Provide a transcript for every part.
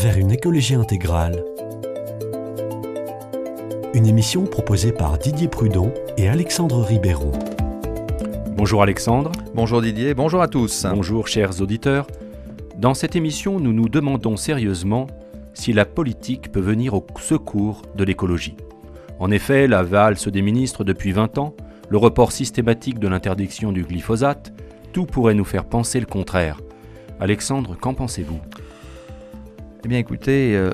vers une écologie intégrale. Une émission proposée par Didier Prudon et Alexandre Ribéron. Bonjour Alexandre. Bonjour Didier, bonjour à tous. Bonjour chers auditeurs. Dans cette émission, nous nous demandons sérieusement si la politique peut venir au secours de l'écologie. En effet, la valse des ministres depuis 20 ans, le report systématique de l'interdiction du glyphosate, tout pourrait nous faire penser le contraire. Alexandre, qu'en pensez-vous? Eh bien écoutez, euh,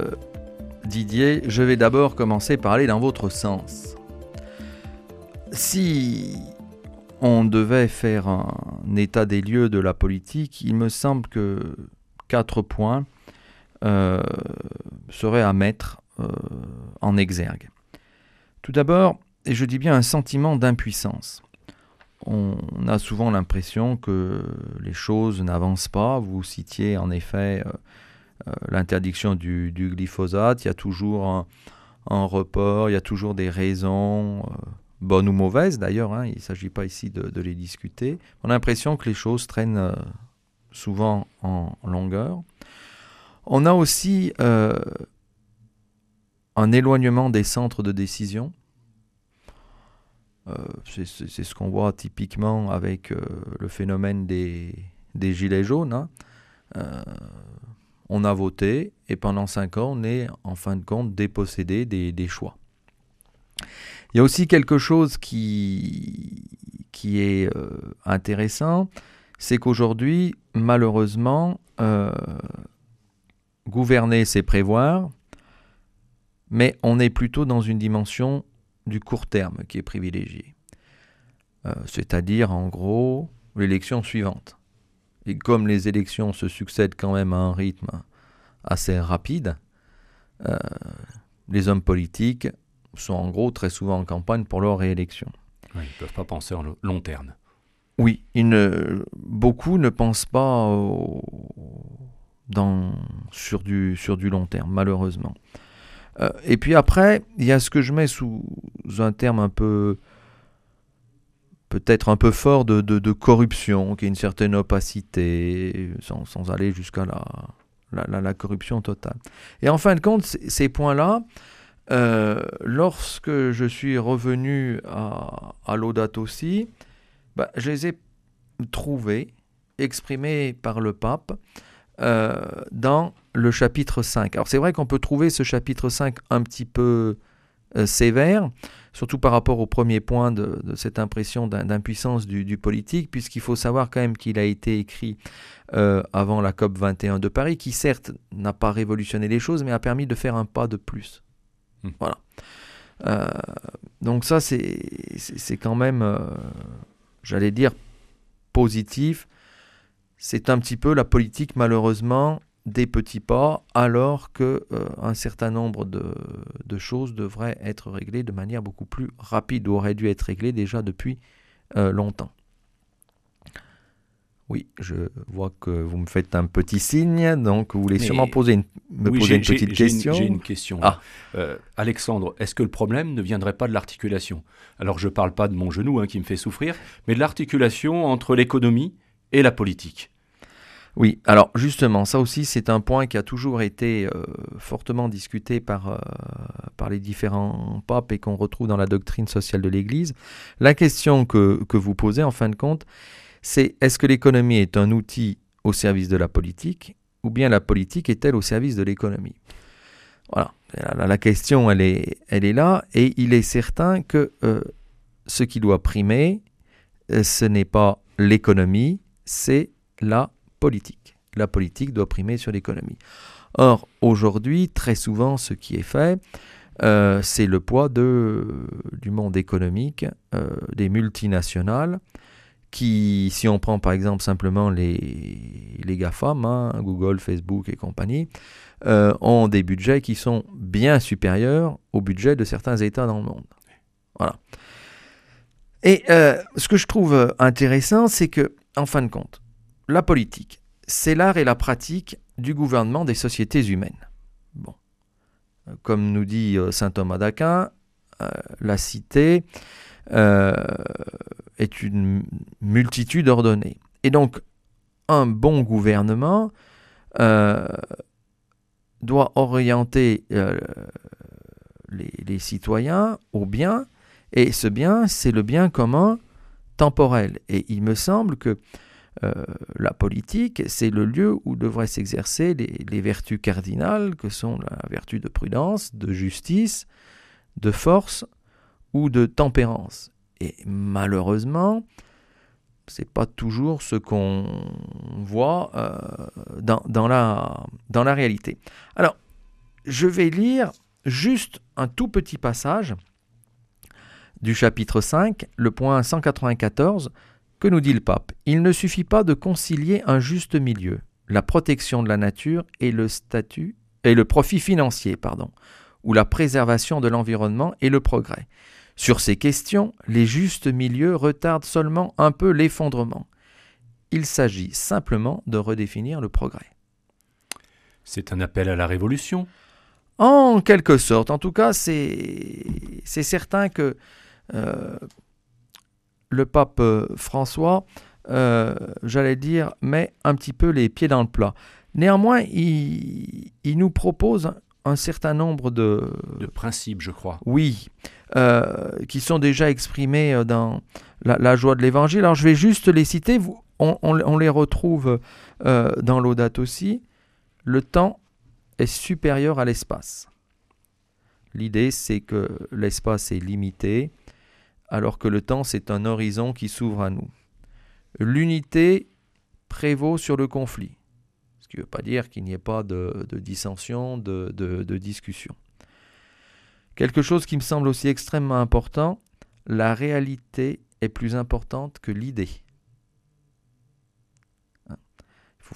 Didier, je vais d'abord commencer par aller dans votre sens. Si on devait faire un état des lieux de la politique, il me semble que quatre points euh, seraient à mettre euh, en exergue. Tout d'abord, et je dis bien un sentiment d'impuissance. On a souvent l'impression que les choses n'avancent pas. Vous citiez en effet l'interdiction du, glyphosate, il y a toujours un, report, il y a toujours des raisons, euh, bonnes ou mauvaises d'ailleurs, hein, il ne s'agit pas ici de, les discuter. On a l'impression que les choses traînent euh, souvent en longueur. On a aussi un éloignement des centres de décision. c'est ce qu'on voit typiquement avec le phénomène des, gilets jaunes. Hein on a voté et pendant cinq ans, on est en fin de compte dépossédé des, choix. Il y a aussi quelque chose qui, qui est euh, intéressant, c'est qu'aujourd'hui, malheureusement, euh, gouverner, c'est prévoir, mais on est plutôt dans une dimension du court terme qui est privilégiée. Euh, c'est-à-dire, en gros, l'élection suivante. Et comme les élections se succèdent quand même à un rythme assez rapide, euh, les hommes politiques sont en gros très souvent en campagne pour leur réélection. ils ne peuvent pas penser en long terme. Oui, ne, beaucoup ne pensent pas dans, sur, du, sur du long terme, malheureusement. Euh, et puis après, il y a ce que je mets sous un terme un peu peut-être un peu fort de, corruption, qui est une certaine opacité, sans, aller jusqu'à la, corruption totale. Et en fin de compte, ces points-là, euh, lorsque je suis revenu à, à l'Audate aussi, bah, je les ai trouvés, exprimés par le pape, euh, dans le chapitre 5. Alors c'est vrai qu'on peut trouver ce chapitre 5 un petit peu sévère, surtout par rapport au premier point de, cette impression d'impuissance du, politique, puisqu'il faut savoir quand même qu'il a été écrit euh, avant la COP 21 de Paris, qui certes n'a pas révolutionné les choses, mais a permis de faire un pas de plus. Hmm. Voilà. Euh, donc ça, c'est quand même, euh, j'allais dire, positif. C'est un petit peu la politique, malheureusement, des petits pas, alors que euh, un certain nombre de, choses devraient être réglées de manière beaucoup plus rapide ou auraient dû être réglées déjà depuis euh, longtemps. Oui, je vois que vous me faites un petit signe, donc vous voulez sûrement poser une, me poser une petite question. J'ai une question. Ah. Euh, Alexandre, est-ce que le problème ne viendrait pas de l'articulation? Alors je ne parle pas de mon genou hein, qui me fait souffrir, mais de l'articulation entre l'économie et la politique. Oui, alors justement, ça aussi c'est un point qui a toujours été euh, fortement discuté par, euh, par les différents papes et qu'on retrouve dans la doctrine sociale de l'Église. La question que, vous posez en fin de compte, c'est est-ce que l'économie est un outil au service de la politique ou bien la politique est-elle au service de l'économie? Voilà, la, question elle est, elle est là et il est certain que euh, ce qui doit primer, ce n'est pas l'économie, c'est la politique. La politique doit primer sur l'économie. Or, aujourd'hui, très souvent, ce qui est fait, euh, c'est le poids du monde économique, euh, des multinationales, qui, si on prend par exemple simplement les, les GAFAM, hein, Google, Facebook et compagnie, euh, ont des budgets qui sont bien supérieurs au budget de certains États dans le monde. Voilà. Et ce que je trouve intéressant, c'est que, en fin de compte, la politique, c'est l'art et la pratique du gouvernement des sociétés humaines. Bon. Comme nous dit euh, saint Thomas d'Aquin, euh, la cité euh, est une multitude ordonnée. Et donc, un bon gouvernement doit orienter euh, les, citoyens au bien, et ce bien, c'est le bien commun temporel. Et il me semble que euh, la politique, c'est le lieu où devraient s'exercer les, vertus cardinales que sont la vertu de prudence, de justice, de force ou de tempérance. Et malheureusement, c'est pas toujours ce qu'on voit euh, dans, la, dans la réalité. Alors, je vais lire juste un tout petit passage du chapitre 5, le point 194, que nous dit le pape. Il ne suffit pas de concilier un juste milieu, la protection de la nature et le statut et le profit financier, pardon, ou la préservation de l'environnement et le progrès. Sur ces questions, les justes milieux retardent seulement un peu l'effondrement. Il s'agit simplement de redéfinir le progrès. C'est un appel à la révolution En quelque sorte. En tout cas, c'est certain que euh, le pape euh, François, euh, j'allais dire, met un petit peu les pieds dans le plat. Néanmoins, il, nous propose un certain nombre de... De principes, je crois. Oui, qui sont déjà exprimés dans la, joie de l'Évangile. Alors je vais juste les citer, on, les retrouve dans l'audate aussi. Le temps est supérieur à l'espace. L'idée, c'est que l'espace est limité, alors que le temps, c'est un horizon qui s'ouvre à nous. L'unité prévaut sur le conflit, ce qui ne veut pas dire qu'il n'y ait pas de, dissension, de, de discussion. Quelque chose qui me semble aussi extrêmement important, la réalité est plus importante que l'idée. Hein?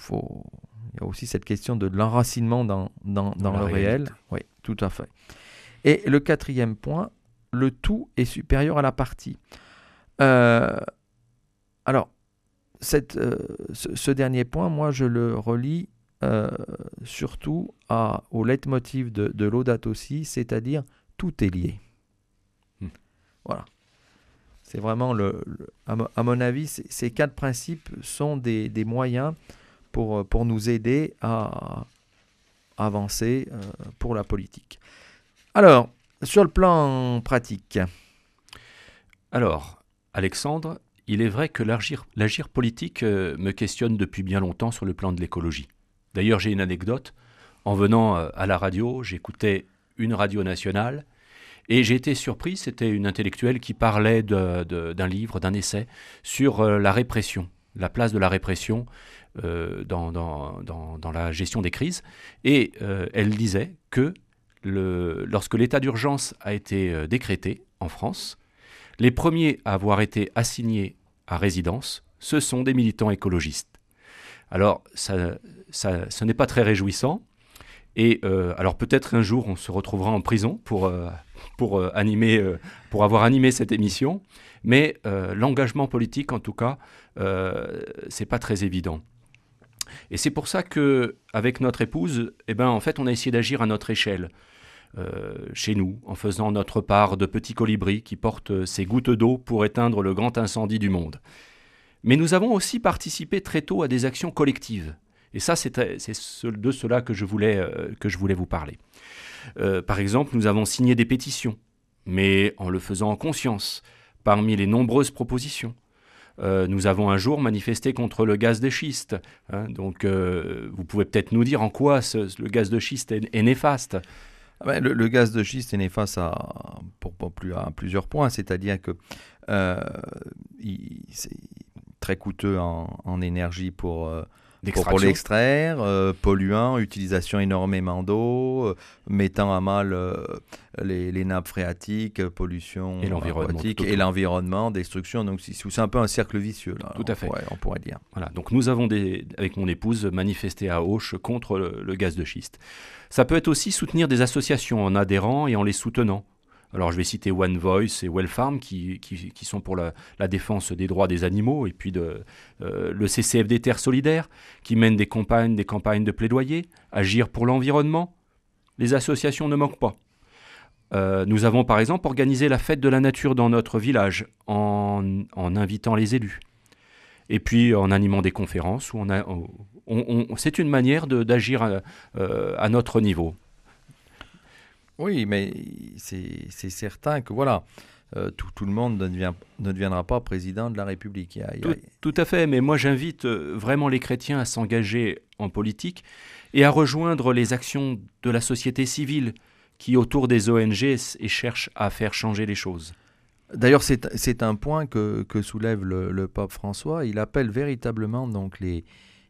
Il, y a aussi cette question de l'enracinement dans, dans, le réel. Oui, tout à fait. Et le quatrième point, le tout est supérieur à la partie. Euh, alors, cette, euh, ce, dernier point, moi, je le relis euh, surtout à, au leitmotiv de, de l'audate aussi, c'est-à-dire tout est lié. Hmm. Voilà. C'est vraiment, le, à, mon avis, ces quatre principes sont des, des moyens pour, pour, nous aider à avancer pour la politique. Alors, sur le plan pratique. Alors, Alexandre, il est vrai que l'agir politique euh, me questionne depuis bien longtemps sur le plan de l'écologie. D'ailleurs, j'ai une anecdote. En venant euh, à la radio, j'écoutais une radio nationale et j'ai été surpris, c'était une intellectuelle qui parlait d'un livre, d'un essai sur euh, la répression, la place de la répression dans, dans, la gestion des crises. Et elle disait que lorsque l'état d'urgence a été euh, décrété en France, les premiers à avoir été assignés à résidence, ce sont des militants écologistes. Alors, ce n'est pas très réjouissant. Et euh, alors peut-être un jour on se retrouvera en prison pour, euh, avoir animé cette émission, mais l'engagement politique en tout cas, c'est pas très évident. Et c'est pour ça que avec notre épouse, eh ben on a essayé d'agir à notre échelle. Euh, chez nous, en faisant notre part de petits colibris qui portent ces gouttes d'eau pour éteindre le grand incendie du monde. Mais nous avons aussi participé très tôt à des actions collectives. Et ça, c'est de cela que je voulais, euh, vous parler. Euh, par exemple, nous avons signé des pétitions, mais en le faisant en conscience, parmi les nombreuses propositions. Nous avons un jour manifesté contre le gaz de schiste. Hein. donc, vous pouvez peut-être nous dire en quoi le gaz de schiste est néfaste. Ah ben, le, gaz de schiste est néfaste à, pour, plusieurs points, c'est-à-dire que euh, c'est très coûteux en, énergie pour, euh, pour, l'extraire, euh, polluant, utilisation énormément d'eau, mettant à mal les, nappes phréatiques, pollution et l'environnement, et l'environnement, destruction. Donc c'est un peu un cercle vicieux là. Tout à fait. on pourrait dire. Voilà. Donc nous avons des, avec mon épouse manifesté à Auch contre le gaz de schiste. Ça peut être aussi soutenir des associations en adhérant et en les soutenant. Alors je vais citer One Voice et Well Farm qui, sont pour la, défense des droits des animaux et puis euh, le CCFD Terre Solidaire qui mène des campagnes, des campagnes de plaidoyer, agir pour l'environnement. Les associations ne manquent pas. Euh, nous avons par exemple organisé la fête de la nature dans notre village en, invitant les élus. Et puis en animant des conférences c'est une manière d'agir à, notre niveau. Oui, mais c'est certain que voilà, tout, le monde ne, ne, deviendra pas président de la République. tout, à fait, mais moi j'invite vraiment les chrétiens à s'engager en politique et à rejoindre les actions de la société civile qui, autour des ONG, et cherchent à faire changer les choses. D'ailleurs, c'est un point que, soulève le, pape François. Il appelle véritablement donc les,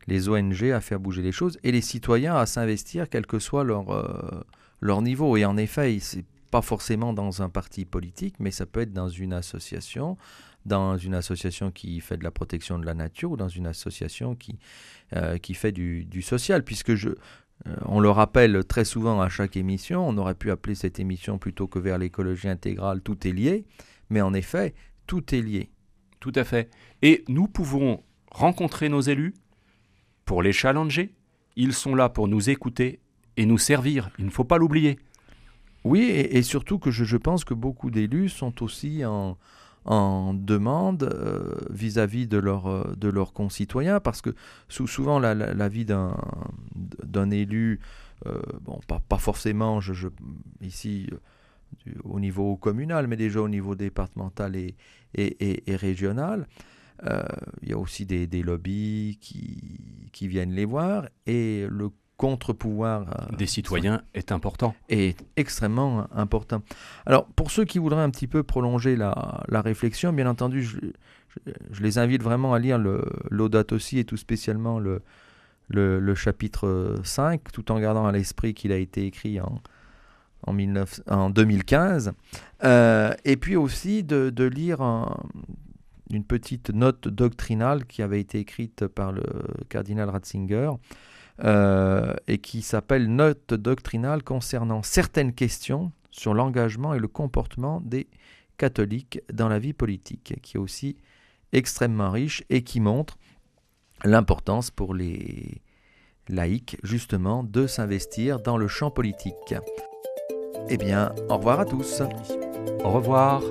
les ONG à faire bouger les choses et les citoyens à s'investir, quel que soit leur, euh, leur niveau. Et en effet, c'est pas forcément dans un parti politique, mais ça peut être dans une association, dans une association qui fait de la protection de la nature ou dans une association qui, euh, qui fait du, du, social. Puisque je, euh, on le rappelle très souvent à chaque émission, on aurait pu appeler cette émission plutôt que vers l'écologie intégrale, tout est lié. Mais en effet, tout est lié. Tout à fait. Et nous pouvons rencontrer nos élus pour les challenger. Ils sont là pour nous écouter et nous servir. Il ne faut pas l'oublier. Oui, et, surtout que je, pense que beaucoup d'élus sont aussi en, demande euh, vis-à-vis de, leur, euh, de leurs concitoyens, parce que souvent la, vie d'un élu, euh, bon, pas, forcément, ici, au niveau communal, mais déjà au niveau départemental et, et, régional. Euh, il y a aussi des, lobbies qui, qui, viennent les voir et le contre-pouvoir euh, des citoyens est important. Est extrêmement important. Alors, pour ceux qui voudraient un petit peu prolonger la, la réflexion, bien entendu, je, je, les invite vraiment à lire l'Audate aussi et tout spécialement le, le, le, chapitre 5, tout en gardant à l'esprit qu'il a été écrit en, en, 19, en 2015, euh, et puis aussi de, lire une petite note doctrinale qui avait été écrite par le cardinal Ratzinger, euh, et qui s'appelle Note doctrinale concernant certaines questions sur l'engagement et le comportement des catholiques dans la vie politique, qui est aussi extrêmement riche et qui montre l'importance pour les laïcs justement de s'investir dans le champ politique. Eh bien, au revoir à tous. Au revoir.